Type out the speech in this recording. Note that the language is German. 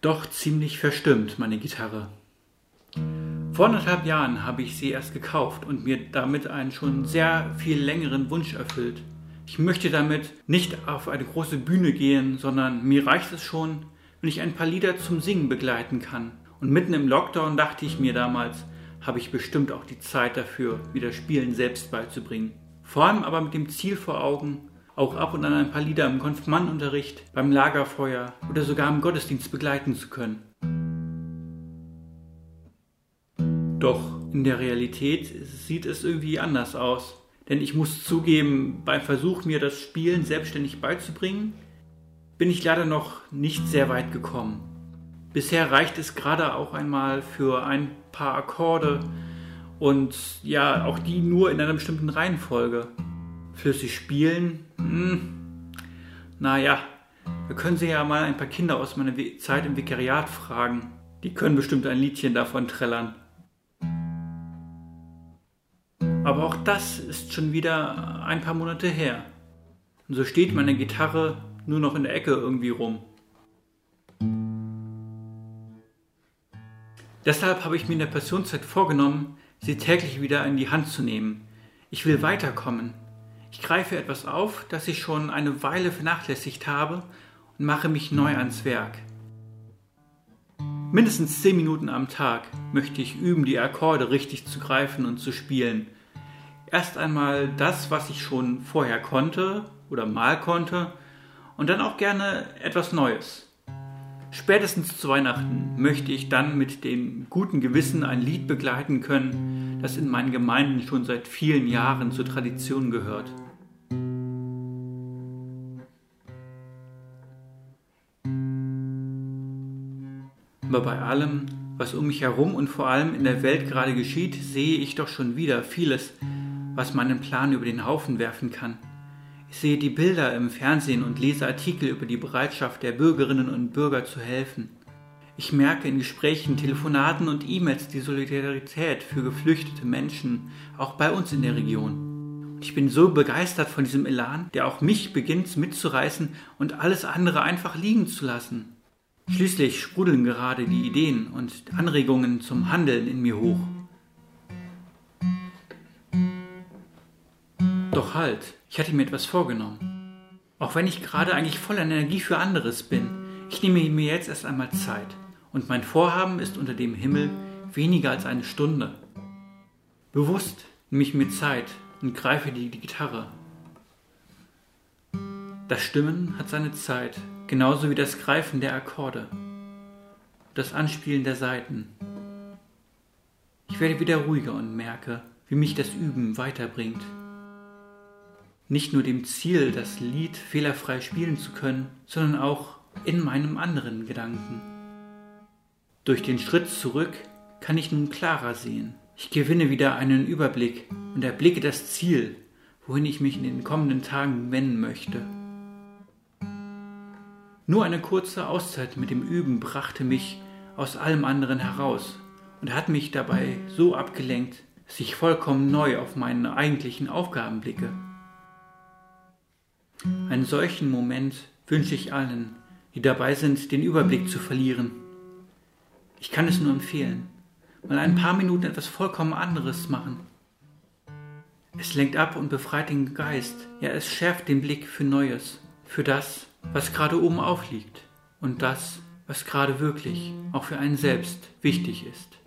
Doch ziemlich verstimmt, meine Gitarre. Vor anderthalb Jahren habe ich sie erst gekauft und mir damit einen schon sehr viel längeren Wunsch erfüllt. Ich möchte damit nicht auf eine große Bühne gehen, sondern mir reicht es schon, wenn ich ein paar Lieder zum Singen begleiten kann. Und mitten im Lockdown dachte ich mir damals, habe ich bestimmt auch die Zeit dafür, mir das Spielen selbst beizubringen. Vor allem aber mit dem Ziel vor Augen, auch ab und an ein paar Lieder im Konfirmandenunterricht, beim Lagerfeuer oder sogar im Gottesdienst begleiten zu können. Doch in der Realität sieht es irgendwie anders aus. Denn ich muss zugeben, beim Versuch, mir das Spielen selbstständig beizubringen, bin ich leider noch nicht sehr weit gekommen. Bisher reicht es gerade auch einmal für ein paar Akkorde und ja, auch die nur in einer bestimmten Reihenfolge. Flüssig spielen, hm, naja, wir können Sie ja mal ein paar Kinder aus meiner Zeit im Vikariat fragen. Die können bestimmt ein Liedchen davon trällern. Aber auch das ist schon wieder ein paar Monate her. Und so steht meine Gitarre nur noch in der Ecke irgendwie rum. Deshalb habe ich mir in der Passionszeit vorgenommen, sie täglich wieder in die Hand zu nehmen. Ich will weiterkommen. Ich greife etwas auf, das ich schon eine Weile vernachlässigt habe und mache mich neu ans Werk. Mindestens zehn Minuten am Tag möchte ich üben, die Akkorde richtig zu greifen und zu spielen. Erst einmal das, was ich schon vorher konnte oder mal konnte und dann auch gerne etwas Neues. Spätestens zu Weihnachten möchte ich dann mit dem guten Gewissen ein Lied begleiten können, das in meinen Gemeinden schon seit vielen Jahren zur Tradition gehört. Aber bei allem, was um mich herum und vor allem in der Welt gerade geschieht, sehe ich doch schon wieder vieles, was meinen Plan über den Haufen werfen kann. Ich sehe die Bilder im Fernsehen und lese Artikel über die Bereitschaft der Bürgerinnen und Bürger zu helfen. Ich merke in Gesprächen, Telefonaten und E-Mails die Solidarität für geflüchtete Menschen, auch bei uns in der Region. Und ich bin so begeistert von diesem Elan, der auch mich beginnt mitzureißen und alles andere einfach liegen zu lassen. Schließlich sprudeln gerade die Ideen und Anregungen zum Handeln in mir hoch. Doch halt, ich hatte mir etwas vorgenommen. Auch wenn ich gerade eigentlich voller Energie für anderes bin, ich nehme mir jetzt erst einmal Zeit. Und mein Vorhaben ist unter dem Himmel weniger als eine Stunde. Bewusst nehme ich mir Zeit und greife die, die Gitarre. Das Stimmen hat seine Zeit, genauso wie das Greifen der Akkorde, das Anspielen der Saiten. Ich werde wieder ruhiger und merke, wie mich das Üben weiterbringt nicht nur dem Ziel, das Lied fehlerfrei spielen zu können, sondern auch in meinem anderen Gedanken. Durch den Schritt zurück kann ich nun klarer sehen. Ich gewinne wieder einen Überblick und erblicke das Ziel, wohin ich mich in den kommenden Tagen wenden möchte. Nur eine kurze Auszeit mit dem Üben brachte mich aus allem anderen heraus und hat mich dabei so abgelenkt, dass ich vollkommen neu auf meine eigentlichen Aufgaben blicke. Einen solchen Moment wünsche ich allen, die dabei sind, den Überblick zu verlieren. Ich kann es nur empfehlen. Mal ein paar Minuten etwas vollkommen anderes machen. Es lenkt ab und befreit den Geist. Ja, es schärft den Blick für Neues, für das, was gerade oben aufliegt und das, was gerade wirklich auch für einen selbst wichtig ist.